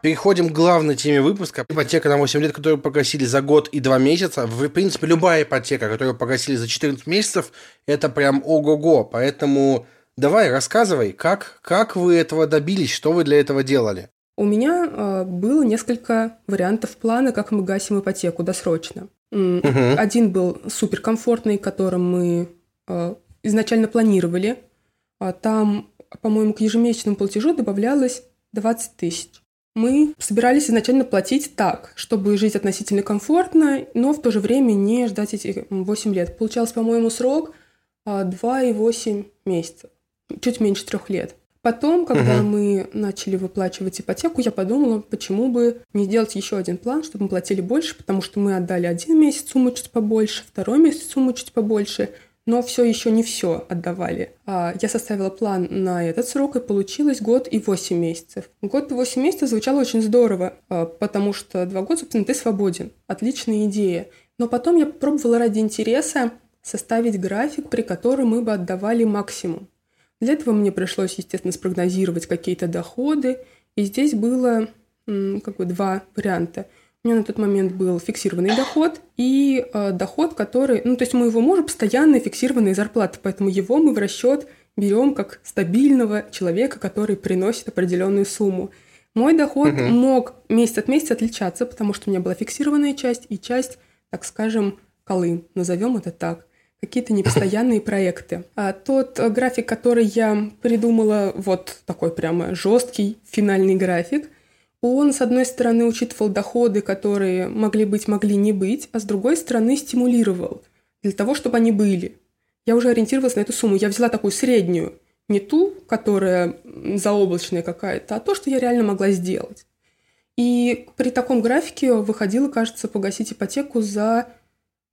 Переходим к главной теме выпуска. Ипотека на 8 лет, которую погасили за год и 2 месяца. В принципе, любая ипотека, которую погасили за 14 месяцев, это прям ого-го. Поэтому давай, рассказывай, как, как вы этого добились, что вы для этого делали? У меня э, было несколько вариантов плана, как мы гасим ипотеку досрочно. Угу. Один был суперкомфортный, которым мы э, изначально планировали. А там, по-моему, к ежемесячному платежу добавлялось 20 тысяч мы собирались изначально платить так, чтобы жить относительно комфортно, но в то же время не ждать эти 8 лет. Получалось, по-моему, срок 2,8 а, месяцев, чуть меньше трех лет. Потом, когда угу. мы начали выплачивать ипотеку, я подумала, почему бы не сделать еще один план, чтобы мы платили больше, потому что мы отдали один месяц сумму чуть побольше, второй месяц сумму чуть побольше – но все еще не все отдавали. А, я составила план на этот срок, и получилось год и 8 месяцев. Год и 8 месяцев звучало очень здорово, а, потому что два года, собственно, ты свободен. Отличная идея. Но потом я попробовала ради интереса составить график, при котором мы бы отдавали максимум. Для этого мне пришлось, естественно, спрогнозировать какие-то доходы, и здесь было как бы два варианта – у меня на тот момент был фиксированный доход и э, доход, который... Ну, то есть у моего мужа постоянная фиксированная зарплата, поэтому его мы в расчет берем как стабильного человека, который приносит определенную сумму. Мой доход угу. мог месяц от месяца отличаться, потому что у меня была фиксированная часть и часть, так скажем, колы, назовем это так какие-то непостоянные проекты. А тот график, который я придумала, вот такой прямо жесткий финальный график, он, с одной стороны, учитывал доходы, которые могли быть, могли не быть, а с другой стороны, стимулировал для того, чтобы они были. Я уже ориентировалась на эту сумму. Я взяла такую среднюю, не ту, которая заоблачная какая-то, а то, что я реально могла сделать. И при таком графике выходило, кажется, погасить ипотеку за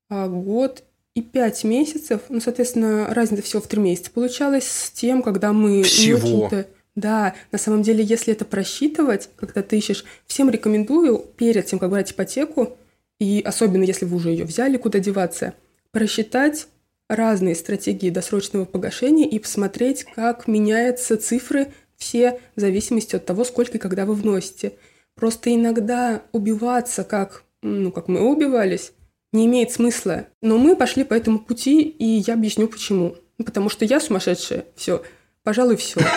а, год и пять месяцев. Ну, соответственно, разница всего в три месяца получалась с тем, когда мы всего. Да, на самом деле, если это просчитывать, когда ты ищешь, всем рекомендую перед тем, как брать ипотеку, и особенно если вы уже ее взяли, куда деваться, просчитать разные стратегии досрочного погашения и посмотреть, как меняются цифры все в зависимости от того, сколько и когда вы вносите. Просто иногда убиваться, как, ну, как мы убивались, не имеет смысла. Но мы пошли по этому пути, и я объясню почему. Потому что я сумасшедшая. Все. Пожалуй, все.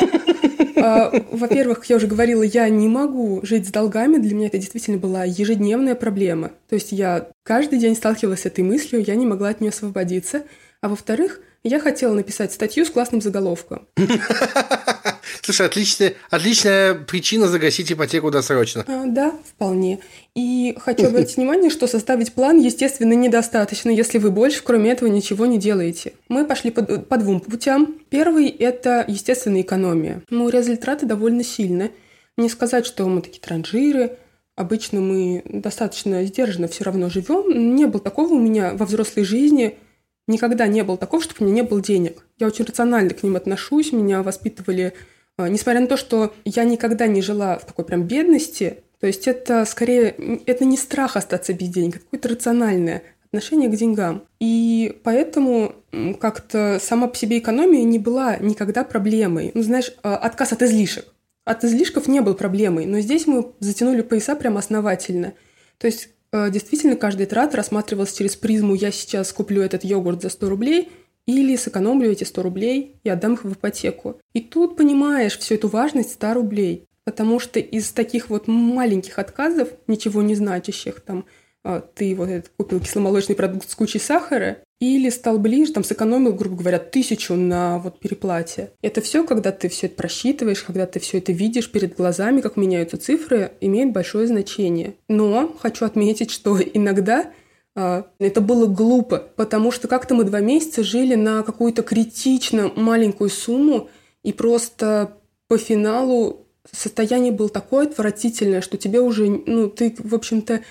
А, во-первых, я уже говорила, я не могу жить с долгами. Для меня это действительно была ежедневная проблема. То есть я каждый день сталкивалась с этой мыслью, я не могла от нее освободиться. А во-вторых, я хотела написать статью с классным заголовком. Слушай, отличная, отличная причина загасить ипотеку досрочно. А, да, вполне. И хочу обратить внимание, что составить план, естественно, недостаточно, если вы больше, кроме этого, ничего не делаете. Мы пошли по, по двум путям. Первый – это, естественно, экономия. Мы урезали траты довольно сильно. Не сказать, что мы такие транжиры, обычно мы достаточно сдержанно все равно живем. Не было такого у меня во взрослой жизни – никогда не было такого, чтобы у меня не было денег. Я очень рационально к ним отношусь, меня воспитывали, а, несмотря на то, что я никогда не жила в такой прям бедности, то есть это скорее, это не страх остаться без денег, это какое-то рациональное отношение к деньгам. И поэтому как-то сама по себе экономия не была никогда проблемой. Ну, знаешь, а, отказ от излишек. от излишков не был проблемой, но здесь мы затянули пояса прям основательно. То есть э, действительно каждый трат рассматривался через призму «я сейчас куплю этот йогурт за 100 рублей», или сэкономлю эти 100 рублей и отдам их в ипотеку. И тут понимаешь всю эту важность 100 рублей. Потому что из таких вот маленьких отказов, ничего не значащих, там, а, ты вот этот купил кисломолочный продукт с кучей сахара, или стал ближе, там, сэкономил, грубо говоря, тысячу на вот переплате. Это все, когда ты все это просчитываешь, когда ты все это видишь перед глазами, как меняются цифры, имеет большое значение. Но хочу отметить, что иногда а, это было глупо, потому что как-то мы два месяца жили на какую-то критично маленькую сумму, и просто по финалу состояние было такое отвратительное, что тебе уже, ну, ты, в общем-то,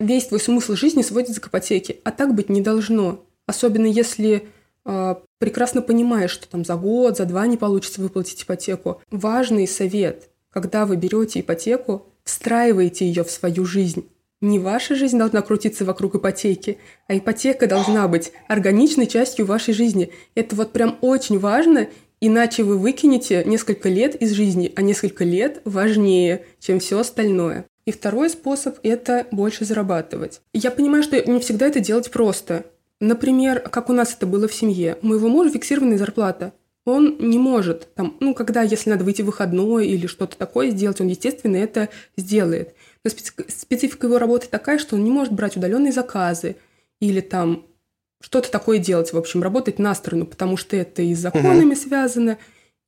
весь твой смысл жизни сводится к ипотеке. А так быть не должно. Особенно если э, прекрасно понимаешь, что там за год, за два не получится выплатить ипотеку. Важный совет, когда вы берете ипотеку, встраивайте ее в свою жизнь. Не ваша жизнь должна крутиться вокруг ипотеки, а ипотека должна быть органичной частью вашей жизни. Это вот прям очень важно, иначе вы выкинете несколько лет из жизни, а несколько лет важнее, чем все остальное. И второй способ – это больше зарабатывать. Я понимаю, что не всегда это делать просто. Например, как у нас это было в семье. У моего мужа фиксированная зарплата. Он не может, там, ну, когда, если надо выйти в выходной или что-то такое сделать, он, естественно, это сделает. Но специфика его работы такая, что он не может брать удаленные заказы или там что-то такое делать, в общем, работать на сторону, потому что это и с законами угу. связано,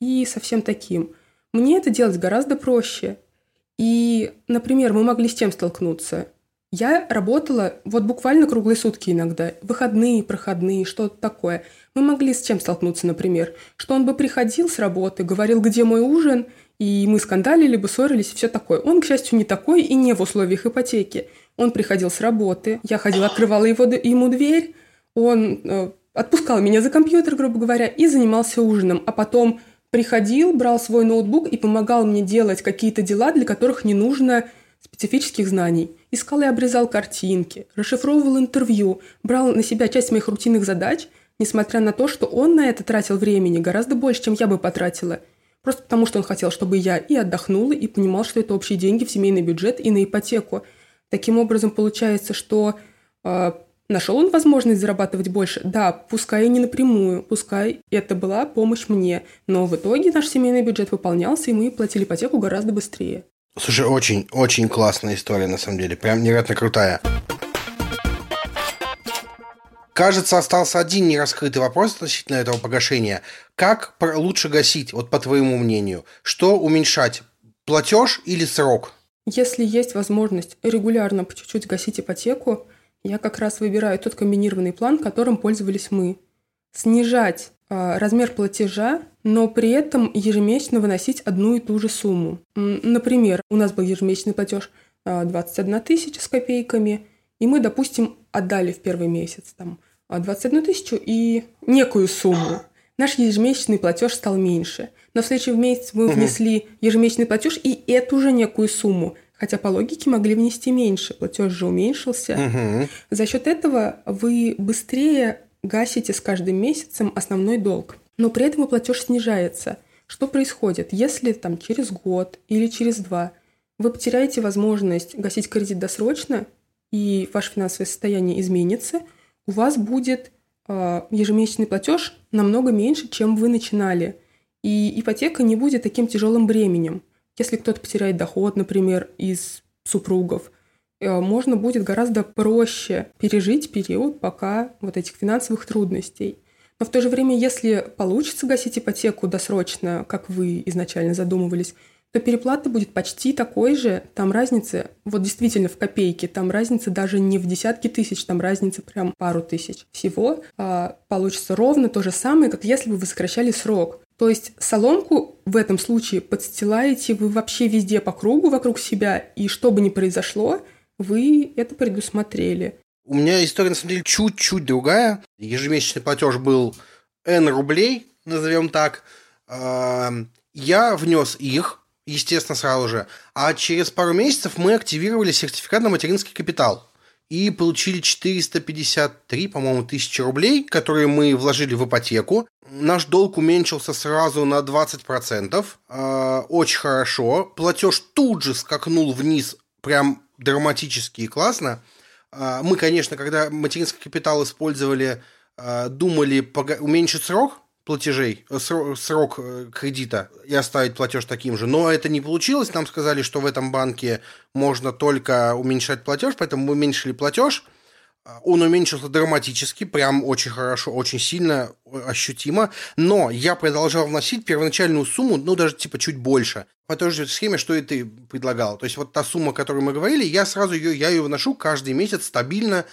и со всем таким. Мне это делать гораздо проще. И, например, мы могли с чем столкнуться? Я работала вот буквально круглые сутки иногда, выходные, проходные, что-то такое. Мы могли с чем столкнуться, например, что он бы приходил с работы, говорил, где мой ужин – и мы скандалили бы, ссорились все такое. Он, к счастью, не такой и не в условиях ипотеки. Он приходил с работы, я ходила, открывала его, ему дверь, он э, отпускал меня за компьютер, грубо говоря, и занимался ужином. А потом приходил, брал свой ноутбук и помогал мне делать какие-то дела, для которых не нужно специфических знаний. Искал и обрезал картинки, расшифровывал интервью, брал на себя часть моих рутинных задач, несмотря на то, что он на это тратил времени гораздо больше, чем я бы потратила – Просто потому, что он хотел, чтобы я и отдохнула, и понимал, что это общие деньги в семейный бюджет и на ипотеку. Таким образом, получается, что э, нашел он возможность зарабатывать больше. Да, пускай и не напрямую, пускай это была помощь мне. Но в итоге наш семейный бюджет выполнялся, и мы платили ипотеку гораздо быстрее. Слушай, очень-очень классная история, на самом деле. Прям невероятно крутая. Кажется, остался один нераскрытый вопрос относительно этого погашения. Как лучше гасить, вот по твоему мнению? Что уменьшать, платеж или срок? Если есть возможность регулярно по чуть-чуть гасить ипотеку, я как раз выбираю тот комбинированный план, которым пользовались мы. Снижать э, размер платежа, но при этом ежемесячно выносить одну и ту же сумму. Например, у нас был ежемесячный платеж э, 21 тысяча с копейками, и мы, допустим, отдали в первый месяц там 21 а, тысячу и некую сумму. Наш ежемесячный платеж стал меньше. Но в следующий месяц мы внесли ежемесячный платеж и эту же некую сумму. Хотя по логике могли внести меньше. Платеж же уменьшился. Угу. За счет этого вы быстрее гасите с каждым месяцем основной долг. Но при этом и платеж снижается. Что происходит, если там через год или через два вы потеряете возможность гасить кредит досрочно, и ваше финансовое состояние изменится, у вас будет э, ежемесячный платеж намного меньше, чем вы начинали. И ипотека не будет таким тяжелым бременем. Если кто-то потеряет доход, например, из супругов, э, можно будет гораздо проще пережить период пока вот этих финансовых трудностей. Но в то же время, если получится гасить ипотеку досрочно, как вы изначально задумывались, то переплата будет почти такой же. Там разница, вот действительно в копейке, там разница даже не в десятки тысяч, там разница прям пару тысяч. Всего а, получится ровно то же самое, как если бы вы сокращали срок. То есть соломку в этом случае подстилаете вы вообще везде по кругу вокруг себя, и что бы ни произошло, вы это предусмотрели. У меня история, на самом деле, чуть-чуть другая. Ежемесячный платеж был N рублей, назовем так. Я внес их, естественно, сразу же. А через пару месяцев мы активировали сертификат на материнский капитал. И получили 453, по-моему, тысячи рублей, которые мы вложили в ипотеку. Наш долг уменьшился сразу на 20%. Э, очень хорошо. Платеж тут же скакнул вниз прям драматически и классно. Э, мы, конечно, когда материнский капитал использовали, э, думали уменьшить срок, платежей, э, срок э, кредита и оставить платеж таким же. Но это не получилось. Нам сказали, что в этом банке можно только уменьшать платеж, поэтому мы уменьшили платеж. А, он уменьшился драматически, прям очень хорошо, очень сильно, ощутимо. Но я продолжал вносить первоначальную сумму, ну, даже типа чуть больше. По той же схеме, что и ты предлагал. То есть вот та сумма, о которой мы говорили, я сразу ее, я ее вношу каждый месяц стабильно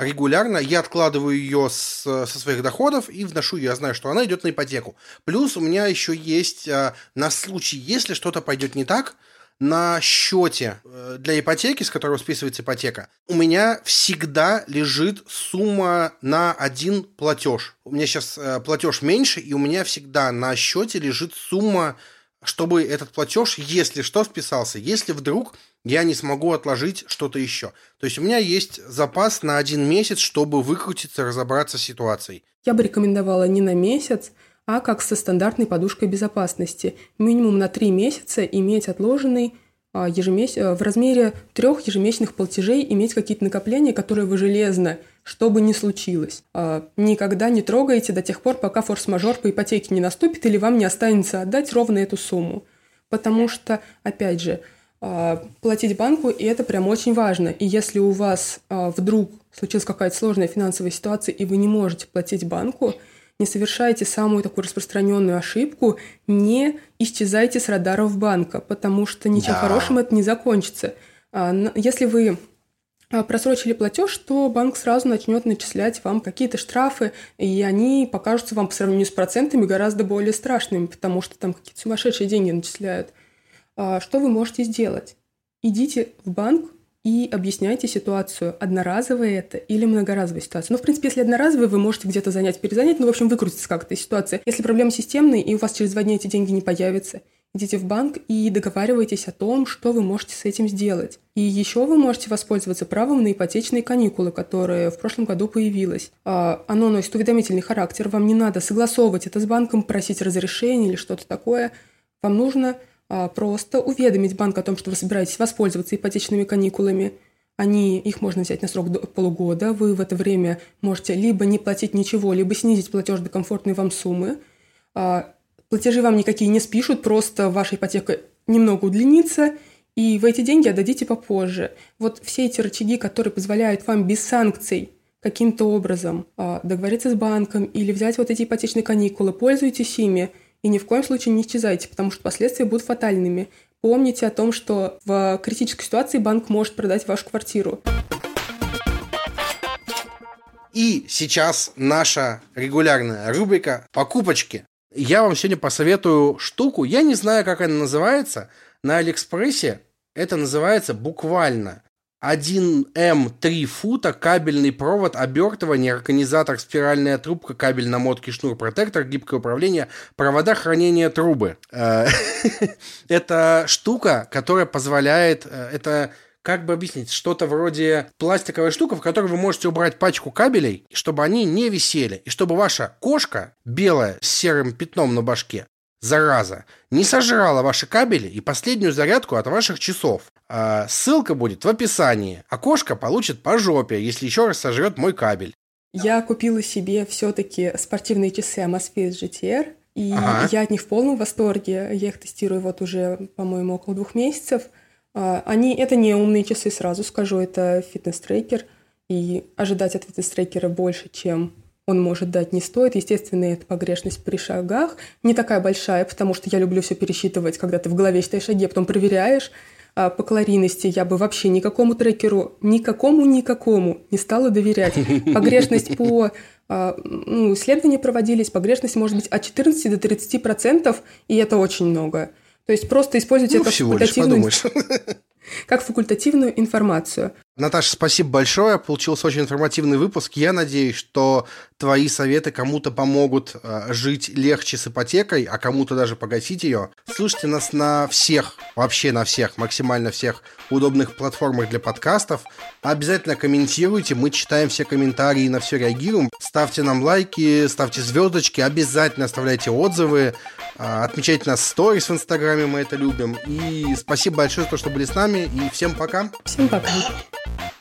регулярно, я откладываю ее с, со своих доходов и вношу ее, я знаю, что она идет на ипотеку. Плюс у меня еще есть а, на случай, если что-то пойдет не так, на счете э, для ипотеки, с которого списывается ипотека, у меня всегда лежит сумма на один платеж. У меня сейчас э, платеж меньше, и у меня всегда на счете лежит сумма, чтобы этот платеж, если что, списался. Если вдруг я не смогу отложить что-то еще. То есть у меня есть запас на один месяц, чтобы выкрутиться, разобраться с ситуацией. Я бы рекомендовала не на месяц, а как со стандартной подушкой безопасности. Минимум на три месяца иметь отложенный а, ежемес... Э, в размере трех ежемесячных платежей иметь какие-то накопления, которые вы железно, что бы ни случилось. А, никогда не трогайте до тех пор, пока форс-мажор по ипотеке не наступит или вам не останется отдать ровно эту сумму. Потому что, опять же, платить банку, и это прям очень важно. И если у вас а, вдруг случилась какая-то сложная финансовая ситуация, и вы не можете платить банку, не совершайте самую такую распространенную ошибку, не исчезайте с радаров банка, потому что ничем да. хорошим это не закончится. А, если вы просрочили платеж, то банк сразу начнет начислять вам какие-то штрафы, и они покажутся вам по сравнению с процентами гораздо более страшными, потому что там какие-то сумасшедшие деньги начисляют. А, что вы можете сделать? Идите в банк и объясняйте ситуацию, одноразовая это или многоразовая ситуация. Ну, в принципе, если одноразовая, вы можете где-то занять, перезанять, ну, в общем, выкрутиться как-то из ситуации. Если проблема системная, и у вас через два дня эти деньги не появятся, идите в банк и договаривайтесь о том, что вы можете с этим сделать. И еще вы можете воспользоваться правом на ипотечные каникулы, которое в прошлом году появилось. А, оно носит уведомительный характер, вам не надо согласовывать это с банком, просить разрешения или что-то такое. Вам нужно просто уведомить банк о том, что вы собираетесь воспользоваться ипотечными каникулами. Они, их можно взять на срок до полугода. Вы в это время можете либо не платить ничего, либо снизить платеж до комфортной вам суммы. А, платежи вам никакие не спишут, просто ваша ипотека немного удлинится, и вы эти деньги отдадите попозже. Вот все эти рычаги, которые позволяют вам без санкций каким-то образом а, договориться с банком или взять вот эти ипотечные каникулы, пользуйтесь ими – и ни в коем случае не исчезайте, потому что последствия будут фатальными. Помните о том, что в критической ситуации банк может продать вашу квартиру. И сейчас наша регулярная рубрика «Покупочки». Я вам сегодня посоветую штуку. Я не знаю, как она называется. На Алиэкспрессе это называется буквально 1М3 фута, кабельный провод, обертывание, организатор, спиральная трубка, кабель намотки, шнур, протектор, гибкое управление, провода хранения трубы. Э, это штука, которая позволяет... Э, это как бы объяснить, что-то вроде пластиковой штука, в которой вы можете убрать пачку кабелей, чтобы они не висели, и чтобы ваша кошка белая с серым пятном на башке зараза, не сожрала ваши кабели и последнюю зарядку от ваших часов. А ссылка будет в описании. Окошко получит по жопе, если еще раз сожрет мой кабель. Я купила себе все-таки спортивные часы Amazfit GTR, и ага. я от них в полном восторге. Я их тестирую вот уже, по-моему, около двух месяцев. А, они, это не умные часы, сразу скажу, это фитнес-трекер. И ожидать от фитнес-трекера больше, чем он может дать, не стоит. Естественно, это погрешность при шагах не такая большая, потому что я люблю все пересчитывать, когда ты в голове считаешь шаги, а потом проверяешь. А по калорийности я бы вообще никакому трекеру, никакому-никакому не стала доверять. Погрешность по а, ну, исследования проводились, погрешность может быть от 14 до 30 процентов, и это очень много. То есть просто используйте ну, это факультативную, как факультативную информацию. Наташа, спасибо большое. Получился очень информативный выпуск. Я надеюсь, что твои советы кому-то помогут э, жить легче с ипотекой, а кому-то даже погасить ее. Слушайте нас на всех, вообще на всех, максимально всех удобных платформах для подкастов. Обязательно комментируйте, мы читаем все комментарии и на все реагируем. Ставьте нам лайки, ставьте звездочки, обязательно оставляйте отзывы, э, отмечайте нас в сторис в Инстаграме, мы это любим. И спасибо большое за то, что были с нами, и всем пока. Всем пока. Thank you.